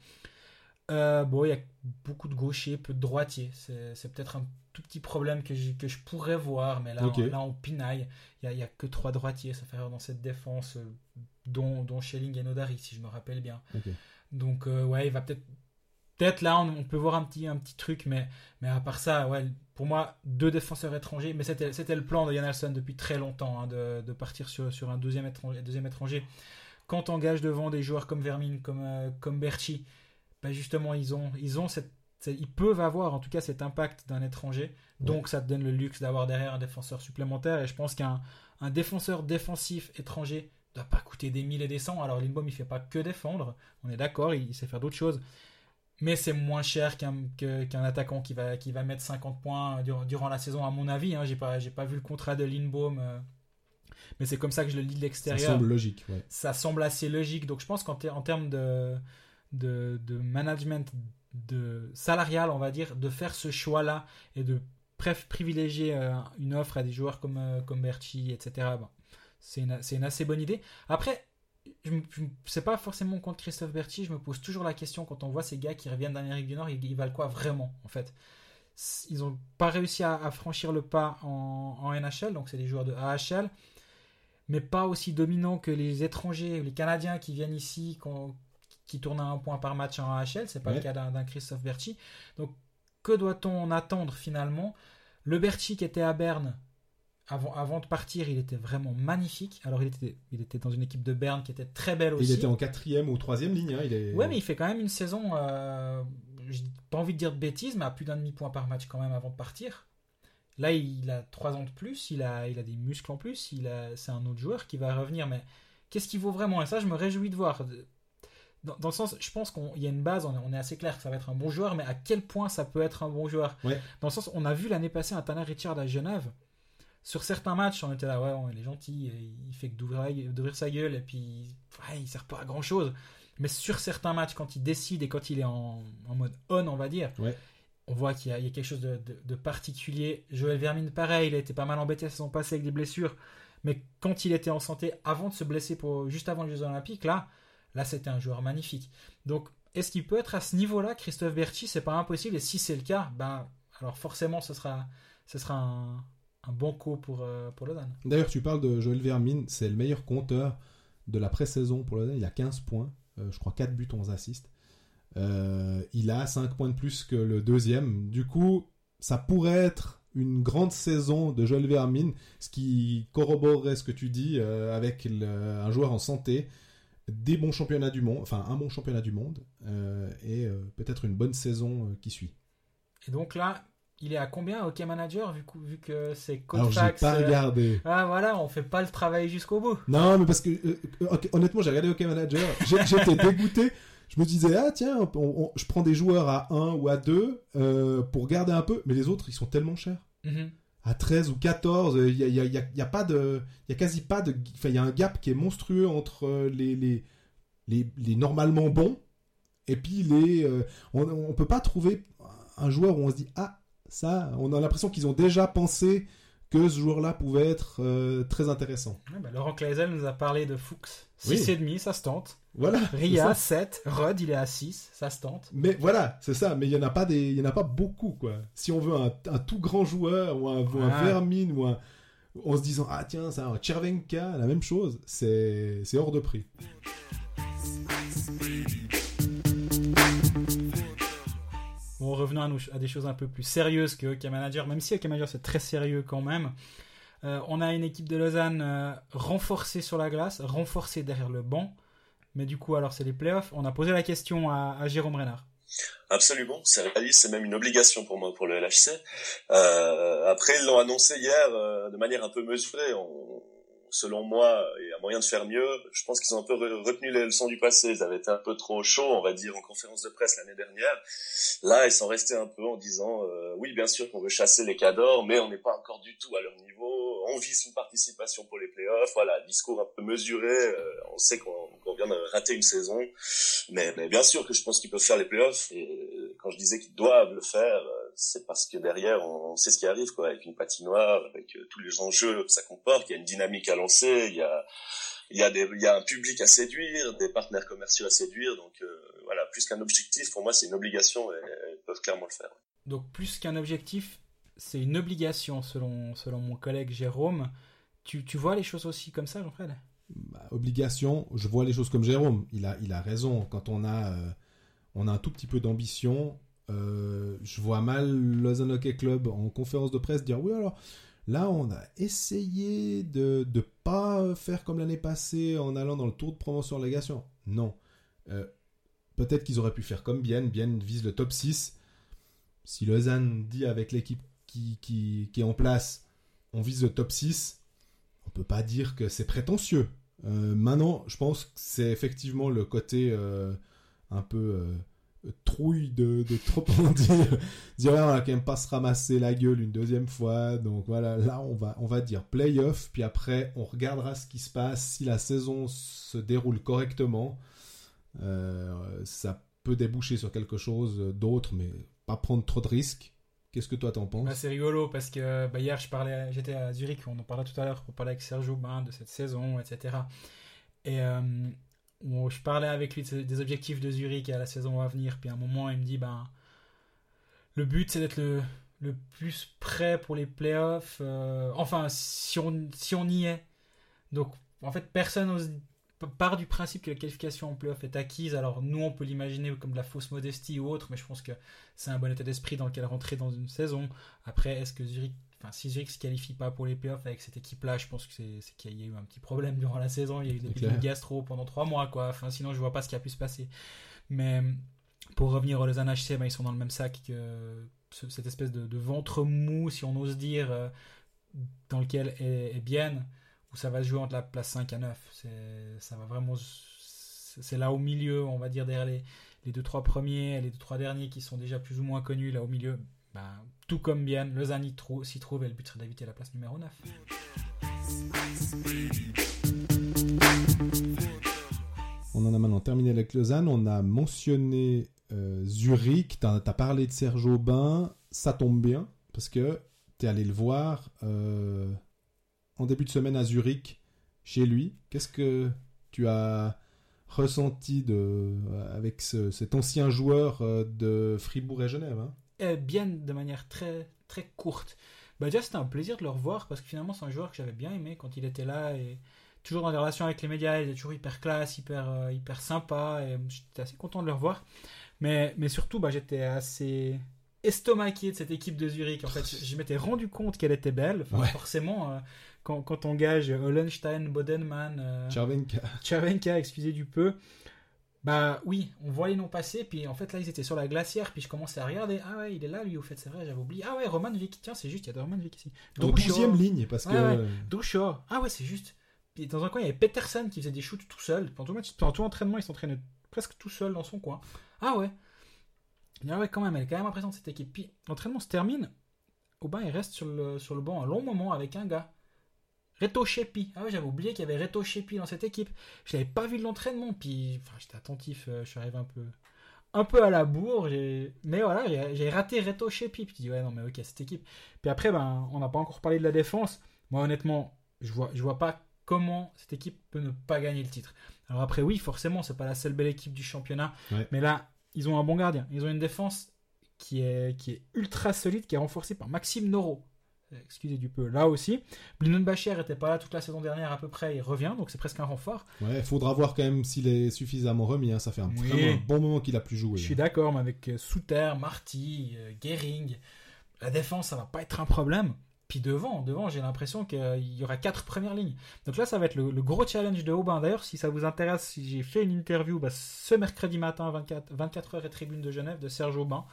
Euh, bon, il y a beaucoup de gauchers, peu de droitiers. C'est peut-être un tout petit problème que, je- que je pourrais voir, mais là, Ok. on, là on pinaille. Il n'y a, il y a que trois droitiers, ça fait dans cette défense, euh, dont, dont Schelling et Nodari, si je me rappelle bien. Donc, euh, ouais, il va peut-être. Peut-être là, on, on peut voir un petit, un petit truc, mais, mais à part ça, ouais, pour moi, deux défenseurs étrangers. Mais c'était, c'était le plan de Yann Alson depuis très longtemps, hein, de, de partir sur, sur un deuxième étranger, deuxième étranger. Quand on engage devant des joueurs comme Vermin, comme, euh, comme Berchi, ben justement, ils ont, ils ont cette, ils peuvent avoir en tout cas cet impact d'un étranger. Donc, ça te donne le luxe d'avoir derrière un défenseur supplémentaire. Et je pense qu'un un défenseur défensif étranger doit pas coûter des mille et des cents. Alors, Lindbaum, il fait pas que défendre. On est d'accord, il, il sait faire d'autres choses. Mais c'est moins cher qu'un attaquant qui va, qui va mettre 50 points durant, durant la saison, à mon avis. Hein. J'ai pas, pas vu le contrat de Lindbaum. euh, mais c'est comme ça que je le lis de Ça l'extérieur semble logique, ouais. ça semble assez logique. Donc je pense qu'en ter- en termes de, de, de management de salarial, on va dire, de faire ce choix-là et de privilégier euh, une offre à des joueurs comme, euh, comme etc. bon, c'est une, une assez bonne idée. Après, je je c'est pas forcément contre Christophe Berchi, je me pose toujours la question quand on voit ces gars qui reviennent d'Amérique du Nord, ils, ils valent quoi vraiment en fait? Ils ont pas réussi à, franchir le pas en, en NHL, donc c'est des joueurs de AHL mais pas aussi dominant que les étrangers, les Canadiens qui viennent ici, qui tournent à un point par match en AHL. C'est pas Ouais. le cas d'un Christophe Berchi. Donc, que doit-on en attendre finalement? Le Berchi qui était à Berne, avant, avant de partir, il était vraiment magnifique. Alors, il était, il était dans une équipe de Berne qui était très belle aussi. Il était en quatrième ou troisième ligne. Hein, il est... Ouais, mais il fait quand même une saison, euh, j'ai pas envie de dire de bêtises, mais à plus d'un demi-point par match quand même avant de partir. Là, il a 3 ans de plus, il a, il a des muscles en plus, il a, c'est un autre joueur qui va revenir, mais qu'est-ce qu'il vaut vraiment? Et ça, je me réjouis de voir. Dans, dans le sens, je pense qu'il y a une base, on est, on est assez clair que ça va être un bon joueur, mais à quel point ça peut être un bon joueur? Ouais. Dans le sens, on a vu l'année passée un Tanner Richard à Genève. Sur certains matchs, on était là, ouais, il est gentil, il fait que d'ouvrir, sa gueule, et puis ouais, il sert pas à grand chose. Mais sur certains matchs, quand il décide et quand il est en, en mode on, on va dire, Ouais. on voit qu'il y, a- il y a quelque chose de, de- de particulier. Joël Vermine, pareil, il a été pas mal embêté la saison passée avec des blessures. Mais quand il était en santé, avant de se blesser pour, juste avant les Jeux Olympiques, là, là c'était un joueur magnifique. Donc, est-ce qu'il peut être à ce niveau-là, Christophe Berchi C'est pas impossible. Et si c'est le cas, ben, alors forcément, ce sera, un, bon coup pour, euh. D'ailleurs, tu parles de Joël Vermine, c'est le meilleur compteur de la pré-saison pour Lausanne. Il a 15 points, euh, je crois 4 buts, 11 assists. Euh, il a 5 points de plus que le deuxième. Du coup, ça pourrait être une grande saison de Joël Vermine, ce qui corroborerait ce que tu dis euh, avec un joueur en santé, des bons championnats du monde, enfin un bon championnat du monde, euh, et euh, peut-être une bonne saison euh, qui suit. Et donc là, il est à combien Hockey Manager vu, que- vu que c'est Alors, j'ai Colfax pas euh, regardé. Ah voilà, on fait pas le travail jusqu'au bout. Non, mais parce que euh, honnêtement, j'ai regardé Hockey Manager, j'étais dégoûté. Je me disais, ah tiens, on- on- je prends des joueurs à 1 ou à 2 euh, pour garder un peu, mais les autres, ils sont tellement chers. Mhm. À 13 ou 14, il y a, y a- y a- y a pas de. Il y a quasi pas de. Enfin, il y a un gap qui est monstrueux entre euh, les, les, les, les normalement bons et puis les. euh, on, on peut pas trouver un joueur où on se dit, ah, ça, on a l'impression qu'ils ont déjà pensé que ce joueur-là pouvait être euh, très intéressant. Ouais, bah, Laurent Kleisel nous a parlé de Fuchs. Oui. 6,5, ça se tente. Voilà. Ria, ça. 7. Rod, il est à 6, ça se tente. Mais voilà, c'est ça. Mais il y en a pas des, il y en a pas beaucoup quoi. Si on veut un, un tout grand joueur ou un, ou un Ouais. Vermin ou un, en se disant ah tiens ça, un Chervenka, la même chose, c'est, c'est hors de prix. Bon, revenons à, nous- à des choses un peu plus sérieuses que Hockey Manager, même si Hockey Manager c'est très sérieux quand même. Euh, on a une équipe de Lausanne euh, renforcée sur la glace, renforcée derrière le banc. Mais du coup, alors c'est les playoffs. On a posé la question à, Jérôme Renard. Absolument, c'est réaliste, c'est même une obligation pour moi pour le LHC. Euh, après, ils l'ont annoncé hier euh, de manière un peu mesurée. On, selon moi, il y a moyen de faire mieux. Je pense qu'ils ont un peu retenu les leçons du passé. Ils avaient été un peu trop chauds, on va dire, en conférence de presse l'année dernière. Là, ils sont restés un peu en disant, euh, oui, bien sûr qu'on veut chasser les cadors, mais on n'est pas encore du tout à leur niveau. On vise une participation pour les playoffs. Voilà, discours un peu mesuré. Euh, on sait qu'on vient de rater une saison, mais, bien sûr que je pense qu'ils peuvent faire les playoffs. Et quand je disais qu'ils doivent le faire, c'est parce que derrière, on, sait ce qui arrive, quoi, avec une patinoire, avec euh, tous les enjeux que ça comporte. Il y a une dynamique à lancer, il y a, il y a un public à séduire, des partenaires commerciaux à séduire. Donc euh, voilà, plus qu'un objectif, pour moi, c'est une obligation et ils peuvent clairement le faire. Donc plus qu'un objectif, c'est une obligation selon selon mon collègue Jérôme. Tu, tu vois les choses aussi comme ça, Jean-Fred? Bah, Obligation, je vois les choses comme Jérôme. Il a il a raison. Quand on a euh, on a un tout petit peu d'ambition, euh, je vois mal Lausanne Hockey Club en conférence de presse dire oui alors là on a essayé de ne pas faire comme l'année passée en allant dans le tour de promotion légation. Non. Euh, peut-être qu'ils auraient pu faire comme Bien. Bien vise le top 6. Si Lausanne dit avec l'équipe qui, est en place, on vise le top 6, on peut pas dire que c'est prétentieux. Euh, maintenant, je pense que c'est effectivement le côté un peu trouille de, trop dire. dire on va quand même pas se ramasser la gueule une deuxième fois. Donc voilà, là on va, on va dire playoff, puis après on regardera ce qui se passe. Si la saison se déroule correctement, euh, ça peut déboucher sur quelque chose d'autre, mais pas prendre trop de risques. Qu'est-ce que toi t'en penses bah, C'est rigolo parce que bah, hier je parlais, j'étais à Zurich, on en parlait tout à l'heure pour parler avec Sergio Bain de cette saison, etc. Et euh, je parlais avec lui des objectifs de Zurich à la saison à venir. Puis à un moment, il me dit ben, le but, c'est d'être le, le, plus prêt pour les playoffs. Euh, enfin, si on, si on y est. Donc, en fait, personne part du principe que la qualification en playoff est acquise. Alors, nous, on peut l'imaginer comme de la fausse modestie ou autre, mais je pense que c'est un bon état d'esprit dans lequel rentrer dans une saison. Après, est-ce que Zurich Enfin, si Zurich se qualifie pas pour les playoffs avec cette équipe-là, je pense que c'est qu'il y a eu un petit problème durant la saison. Il y a eu des gastro pendant trois mois, quoi. Enfin, sinon, je vois pas ce qui a pu se passer. Mais pour revenir aux Lausanne HC, ben, ils sont dans le même sac que cette espèce de, ventre mou, si on ose dire, euh, dans lequel est, bien, où ça va se jouer entre la place 5 à 9. Ça va vraiment. C'est là au milieu, on va dire, derrière les, les deux, trois premiers, les deux, trois derniers qui sont déjà plus ou moins connus, là au milieu. Ben, tout comme bien, Lausanne s'y trouve et le but serait d'éviter la place numéro 9. On en a maintenant terminé avec Lausanne. On a mentionné euh, Zurich. Tu as, parlé de Serge Aubin. Ça tombe bien parce que tu es allé le voir euh, en début de semaine à Zurich, chez lui. Qu'est-ce que tu as ressenti de, avec cet ancien joueur euh, de Fribourg et Genève hein? Bien de manière très, très courte. Bah, déjà, c'était un plaisir de le revoir parce que finalement, c'est un joueur que j'avais bien aimé quand il était là et toujours dans des relations avec les médias. Il est toujours hyper classe, hyper, euh, hyper sympa et j'étais assez content de le revoir. Mais, mais surtout, bah, j'étais assez estomaqué de cette équipe de Zurich. En fait, je, m'étais rendu compte qu'elle était belle. Forcément, euh, quand, quand on gage Hollenstein, Bodenman, euh, Chervenka, excusez du peu, bah oui, on voit les noms passer, puis en fait là ils étaient sur la glacière, puis je commençais à regarder, ah ouais, il est là lui, au fait, c'est vrai, j'avais oublié. Ah ouais, Roman Vick, tiens, c'est juste, il y a de Roman Vick ici. Donc, deuxième ligne, parce que. Ouais, ah ouais, c'est juste. Puis dans un coin, il y avait Peterson qui faisait des shoots tout seul. Pendant tout, match, pendant tout entraînement, il s'entraînait presque tout seul dans son coin. Ah ouais. Ah ouais, quand même, elle est quand même impressionnante cette équipe. Puis l'entraînement se termine. Aubin, il reste sur le, sur le banc un long moment avec un gars. Reto Shepi. Ah ouais, j'avais oublié qu'il y avait Reto Shepi dans cette équipe. Je l'avais pas vu de l'entraînement, puis enfin, j'étais attentif, euh, je suis arrivé un peu un peu à la bourre, mais voilà, j'ai raté Reto Shepi. Puis je dis ouais non mais ok cette équipe. Puis après ben on n'a pas encore parlé de la défense. Moi honnêtement, je vois je vois pas comment cette équipe peut ne pas gagner le titre. Alors après oui, forcément, c'est pas la seule belle équipe du championnat, mais là, ils ont un bon gardien, ils ont une défense qui est qui est ultra solide, qui est renforcée par Maxime Noro excusez du peu, là aussi. Blindenbacher était pas là toute la saison dernière à peu près, il revient, donc c'est presque un renfort. Ouais, il faudra voir quand même s'il est suffisamment remis, hein. ça fait un, vraiment un bon moment qu'il a plus joué. Je suis d'accord, mais avec euh, Souter, Marty, euh, Gehring, la défense, ça va pas être un problème. Puis devant, devant, j'ai l'impression qu'il y aura quatre premières lignes. Donc là, ça va être le, gros challenge de Aubin. D'ailleurs, si ça vous intéresse, j'ai fait une interview bah, ce mercredi matin, 24, 24 heures et tribune de Genève, de Serge Aubin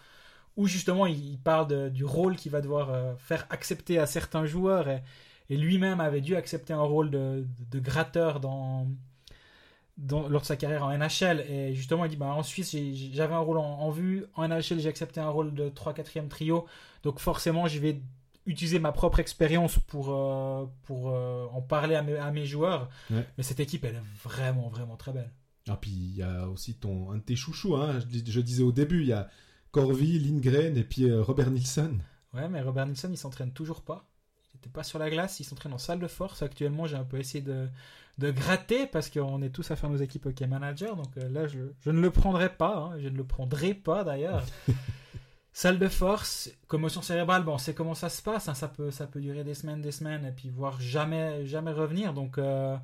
où justement il parle du rôle qu'il va devoir euh, faire accepter à certains joueurs. Et, lui-même avait dû accepter un rôle de, de gratteur dans, lors de sa carrière en NHL. Et justement, il dit bah, en Suisse, j'avais un rôle en, en vue. En NHL, j'ai accepté un rôle de 3-4e trio. Donc forcément, je vais utiliser ma propre expérience pour, euh, pour euh, en parler à mes, à mes joueurs. Ouais. Mais cette équipe, elle est vraiment, vraiment très belle. Ah, puis il y a aussi ton, un de tes chouchous, hein, je, dis- je disais au début, il y a Corvi, Lindgren et puis euh, Robert Nilsson. Ouais, mais Robert Nilsson, il s'entraîne toujours pas. Il n'était pas sur la glace, il s'entraîne en salle de force. Actuellement, j'ai un peu essayé de, de gratter parce qu'on est tous à faire nos équipes hockey manager. Donc là, je, je ne le prendrai pas. hein, je ne le prendrai pas d'ailleurs. salle de force, commotion cérébrale, bon, on sait comment ça se passe. hein, ça, peut, ça peut durer des semaines, des semaines et puis voire jamais, jamais revenir. Donc. euh,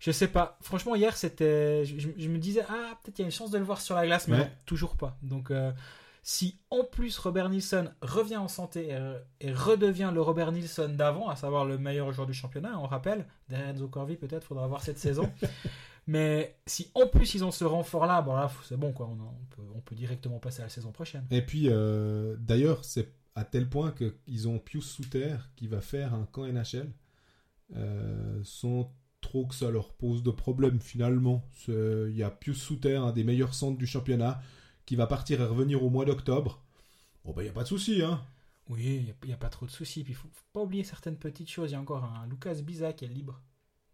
je sais pas. Franchement, hier, c'était. Je, je me disais, ah, peut-être qu'il y a une chance de le voir sur la glace, mais Ouais. non, toujours pas. Donc, euh, si en plus Robert Nilsson revient en santé et, et redevient le Robert Nilsson d'avant, à savoir le meilleur joueur du championnat, on rappelle, derrière Enzo Corvi, peut-être, faudra voir cette saison. mais si en plus ils ont ce renfort-là, bon là, c'est bon, quoi. On, on peut, on peut directement passer à la saison prochaine. Et puis, euh, d'ailleurs, c'est à tel point qu'ils ont Pius Souter qui va faire un camp NHL euh, sans trop que ça leur pose de problème finalement. Il y a Pius Souter, un des meilleurs centres du championnat, qui va partir et revenir au mois d'octobre. Bon, bah, il n'y a pas de souci, hein. Oui, il n'y a, pas trop de soucis. Puis il faut, faut pas oublier certaines petites choses. Il y a encore un Lucas Biza qui est libre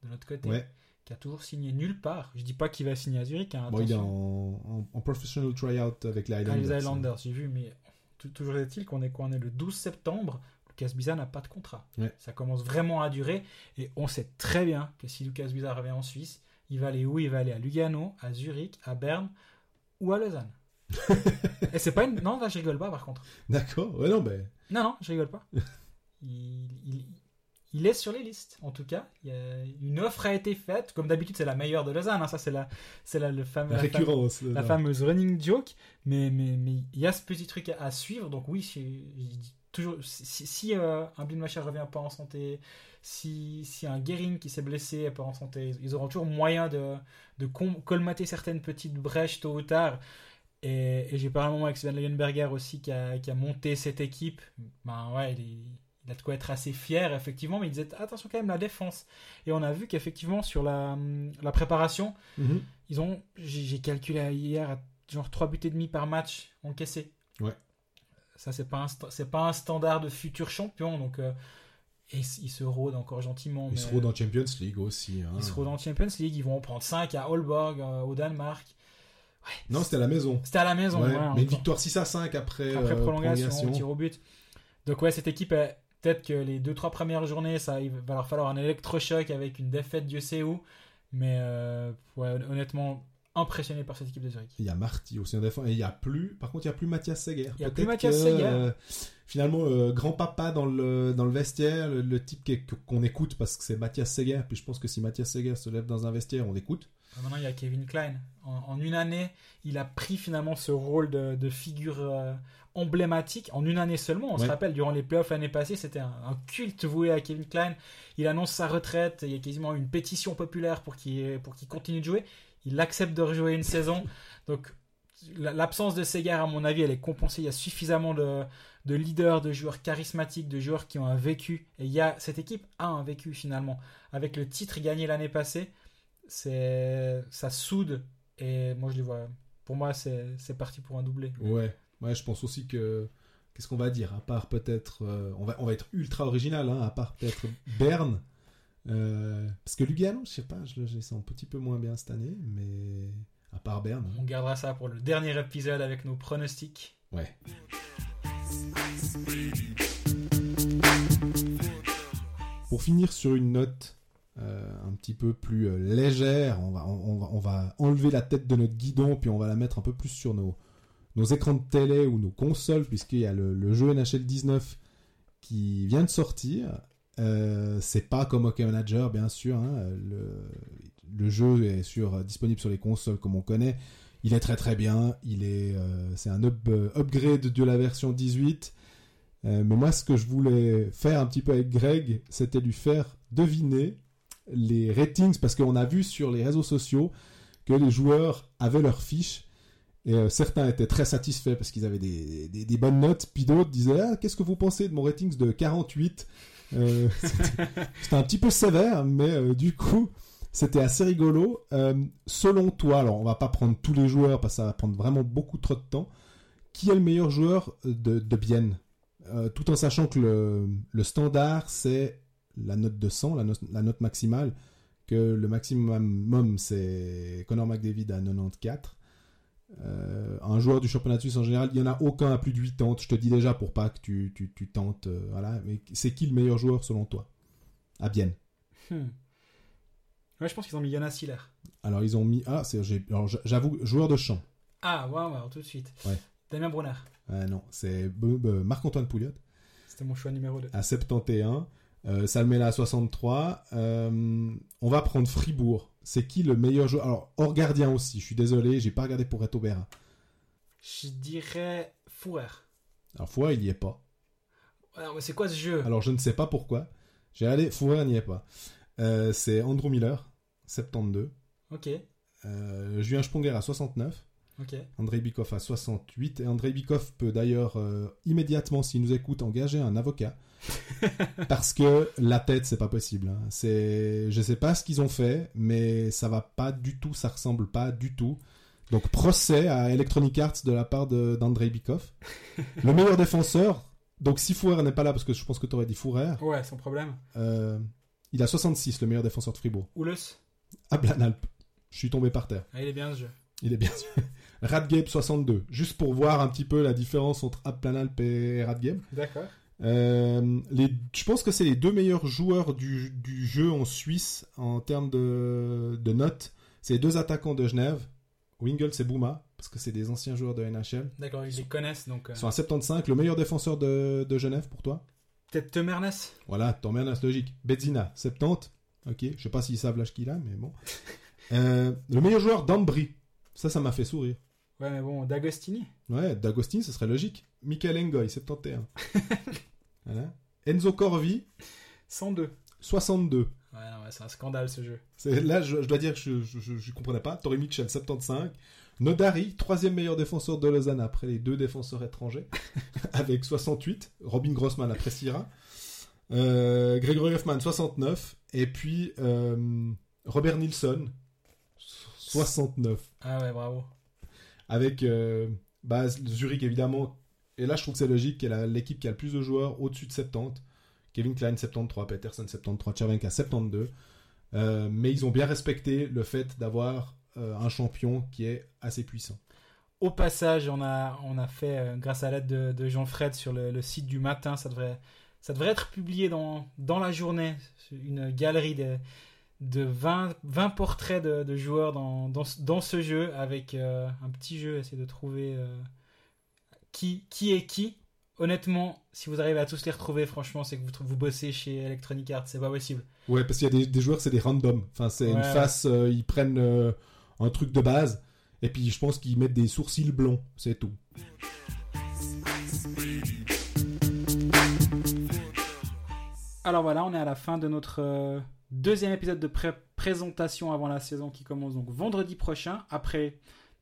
de notre côté. Ouais. Qui a toujours signé nulle part. Je dis pas qu'il va signer à Zurich. Hein, Bon, il est en, attention. en, en professional tryout avec les Highlanders. les Highlanders, j'ai vu, mais tou- toujours est-il qu'on est, quoi, on est le 12 septembre. Lucas Biza n'a pas de contrat. Ouais. Ça commence vraiment à durer. Et on sait très bien que si Lucas Biza revient en Suisse, il va aller où? Il va aller à Lugano, à Zurich, à Berne ou à Lausanne. Et c'est pas une. Non, là, je rigole pas par contre. D'accord, ouais, non, ben. Non, non, je rigole pas. Il, il- il est sur les listes, en tout cas. Il y a- une offre a été faite. Comme d'habitude, c'est la meilleure de Lausanne. hein. Ça, c'est la, c'est la, le fameux, La récurrence. fameuse running joke. Mais mais mais il y a ce petit truc à, à suivre. Donc oui, je- je dis toujours, si, si euh, un revient pas en santé, si, si un Gering qui s'est blessé est pas en santé, ils auront toujours moyen de, de colmater certaines petites brèches tôt ou tard. Et, et j'ai parlé un moment avec Sven Leyenberger aussi qui a, qui a monté cette équipe. Ben ouais, il, est- il a de quoi être assez fier, effectivement, mais il disait attention quand même la défense. Et on a vu qu'effectivement sur la, la préparation, Mhm. ils ont, j'ai calculé hier, genre 3 buts et demi par match encaissés. Ouais. Ça, c'est pas, un pas un standard de futur champion, donc. euh, et ils se rôdent encore gentiment. Ils mais- seront dans Champions League aussi. hein. ils seront dans Champions League, ils vont en prendre 5 à Aalborg, euh, au Danemark. Non, c'était à la maison. C'était à la maison, Ouais, ouais, mais une victoire 6 à 5 après, après euh, prolongation, tir au but. Donc ouais, cette équipe, est- peut-être que les 2-3 premières journées, ça, il va leur falloir un électrochoc avec une défaite, Dieu sait où. Mais euh, ouais, honnêtement, impressionné par cette équipe de Zurich. Il y a Marty aussi en défense. Et il y a plus, par contre, il y a plus Mathias Seger. Il y a plus Mathias que, Seger. euh, finalement, euh, grand-papa dans le, dans le vestiaire, le, le type qu'on écoute parce que c'est Mathias Seger. Puis je pense que si Mathias Seger se lève dans un vestiaire, on l'écoute. Ah, Maintenant, il y a Kevin Klein. En, en une année, il a pris finalement ce rôle de, de figure euh, emblématique. En une année seulement, on se rappelle, durant les playoffs l'année passée, c'était un, un culte voué à Kevin Klein. Il annonce sa retraite. Il y a quasiment une pétition populaire pour qu'il continue de jouer. Il accepte de rejouer une saison. Donc, la- l'absence de Segar, à mon avis, elle est compensée. Il y a suffisamment de, de leaders, de joueurs charismatiques, de joueurs qui ont un vécu. Et il y a, cette équipe a un vécu finalement. Avec le titre gagné l'année passée, c'est ça soude et moi je les vois pour moi c'est parti pour un doublé Ouais, ouais, je pense aussi que. Qu'est-ce qu'on va dire? À part peut-être. euh, on, va, on va être ultra original, hein, à part peut-être Berne. Euh, parce que Lugano, je sais pas, je le sens un petit peu moins bien cette année, mais à part Berne. hein. on gardera ça pour le dernier épisode avec nos pronostics Ouais. Pour finir sur une note un petit peu plus euh, légère, on va, on, va, on va enlever la tête de notre guidon, puis on va la mettre un peu plus sur nos, nos écrans de télé ou nos consoles, puisqu'il y a le, jeu NHL 19 qui vient de sortir. Euh, c'est pas comme Hockey Manager, bien sûr. hein, Le, le jeu est sur, disponible sur les consoles comme on connaît. Il est très très bien. Il est, euh, c'est un up- euh, upgrade de la version 18. Euh, mais moi, ce que je voulais faire un petit peu avec Greg, c'était lui faire deviner les ratings, parce qu'on a vu sur les réseaux sociaux que les joueurs avaient leurs fiches. Et euh, certains étaient très satisfaits parce qu'ils avaient des, bonnes notes, puis d'autres disaient ah, Qu'est-ce que vous pensez de mon ratings de 48 Euh, c'était un petit peu sévère, mais euh, du coup, c'était assez rigolo. Selon toi, alors on va pas prendre tous les joueurs parce que ça va prendre vraiment beaucoup trop de temps. Qui est le meilleur joueur de, de Bienne? Tout en sachant que le, le standard, c'est la note de 100, la, note- la note maximale, que le maximum, c'est Conor McDavid à 94. Euh, un joueur du championnat de Suisse en général, il n'y en a aucun à plus de 80. Je te dis déjà pour pas que tu, tu, tu tentes. euh, voilà. Mais c'est qui le meilleur joueur selon toi? À Bienne. Hmm. Ouais, je pense qu'ils ont mis Jonas Hiller. Alors ils ont mis. Ah, j'avoue, joueur de champ. Ah, ouais, ouais, alors tout de suite. Ouais. Damien Brunner. Euh, non, c'est Marc-Antoine Pouliot C'était mon choix numéro 2. à 71. Euh, Salmela à 63. Euh, on va prendre Fribourg. C'est qui le meilleur joueur? Alors, hors gardien aussi. Je suis désolé, j'ai pas regardé pour Reto Berra. Je dirais Fourer. Alors, Fouret, il y est pas. Alors, mais c'est quoi ce jeu? Alors, je ne sais pas pourquoi. J'ai allé, Fouret n'y est pas. Euh, c'est Andrew Miller, 72. Ok, Euh, Julien Sponger à 69. Ok. Andrei Bikov à 68. Et Andrei Bikov peut d'ailleurs euh, immédiatement, s'il nous écoute, engager un avocat. parce que la tête, c'est pas possible. hein. C'est, je sais pas ce qu'ils ont fait, mais ça va pas du tout, ça ressemble pas du tout. Donc procès à Electronic Arts de la part d'Andrei Bikov. Le meilleur défenseur. Donc si Fourer n'est pas là, parce que je pense que tu aurais dit Fourer, Ouais, sans problème. euh, il a 66, le meilleur défenseur de Fribourg. Oulus. À Blanalp. Je suis tombé par terre. Ah, il est bien ce jeu. Il est bien sûr. Radgabe 62. Juste pour voir un petit peu la différence entre Applanalp et Radgabe. D'accord. Euh, les, je pense que c'est les deux meilleurs joueurs du, du jeu en Suisse en termes de, de notes. C'est les deux attaquants de Genève. Wingles et Bouma, parce que c'est des anciens joueurs de NHL. D'accord, ils les connaissent donc. euh, Ils sont à 75. Le meilleur défenseur de, de Genève pour toi? Peut-être Temernes Voilà, t'emmènes à logique. Bedzina, 70. Ok, je sais pas s'ils savent l'âge qu'il a, mais bon. Euh, le meilleur joueur d'Ambry. Ça, ça m'a fait sourire. Ouais, mais bon, D'Agostini Ouais, D'Agostini, ce serait logique. Michael Engoy, 71. voilà. Enzo Corvi, 102. 62. Ouais, ouais, c'est un scandale ce jeu. Là, je, je dois dire que je je, je- je comprenais pas. Tori Mitchell, 75. Nodari, troisième meilleur défenseur de Lausanne après les deux défenseurs étrangers, avec 68. Robin Grossman après Syrah. Euh, Gregory Hoffman, 69. Et puis euh, Robert Nilsson, 69. Ah ouais, bravo. avec euh, bah, Zurich évidemment. Et là, je trouve que c'est logique qu'elle a l'équipe qui a le plus de joueurs au-dessus de 70. Kevin Klein 73, Peterson 73, Chervenka 72. Euh, mais ils ont bien respecté le fait d'avoir euh, un champion qui est assez puissant. Au passage, on a, on a fait, euh, grâce à l'aide de, de Jean-Fred sur le, le site du matin, ça devrait, ça devrait être publié dans, dans la journée, une galerie de, de 20, 20 portraits de, de joueurs dans, dans, ce- dans ce jeu, avec euh, un petit jeu, essayer de trouver euh, qui, qui est qui. Honnêtement, si vous arrivez à tous les retrouver, franchement, c'est que vous, vous bossez chez Electronic Arts, c'est pas possible. Ouais, parce qu'il y a des, des joueurs, c'est des randoms. Enfin, c'est une face, euh, ils prennent un truc de base. Et puis, je pense qu'ils mettent des sourcils blonds. C'est tout. Alors voilà, on est à la fin de notre deuxième épisode de pré- présentation avant la saison qui commence donc vendredi prochain. Après,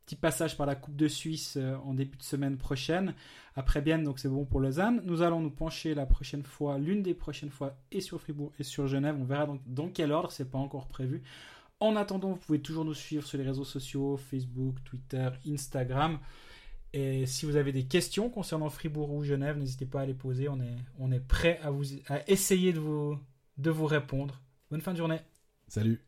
petit passage par la Coupe de Suisse euh, en début de semaine prochaine. Après Bienne, donc c'est bon pour Lausanne. Nous allons nous pencher la prochaine fois, l'une des prochaines fois, et sur Fribourg et sur Genève. On verra donc dans quel ordre, c'est pas encore prévu. En attendant, vous pouvez toujours nous suivre sur les réseaux sociaux, Facebook, Twitter, Instagram. Et si vous avez des questions concernant Fribourg ou Genève, n'hésitez pas à les poser. On est, on est prêt à, vous, à essayer de vous, de vous répondre. Bonne fin de journée. Salut.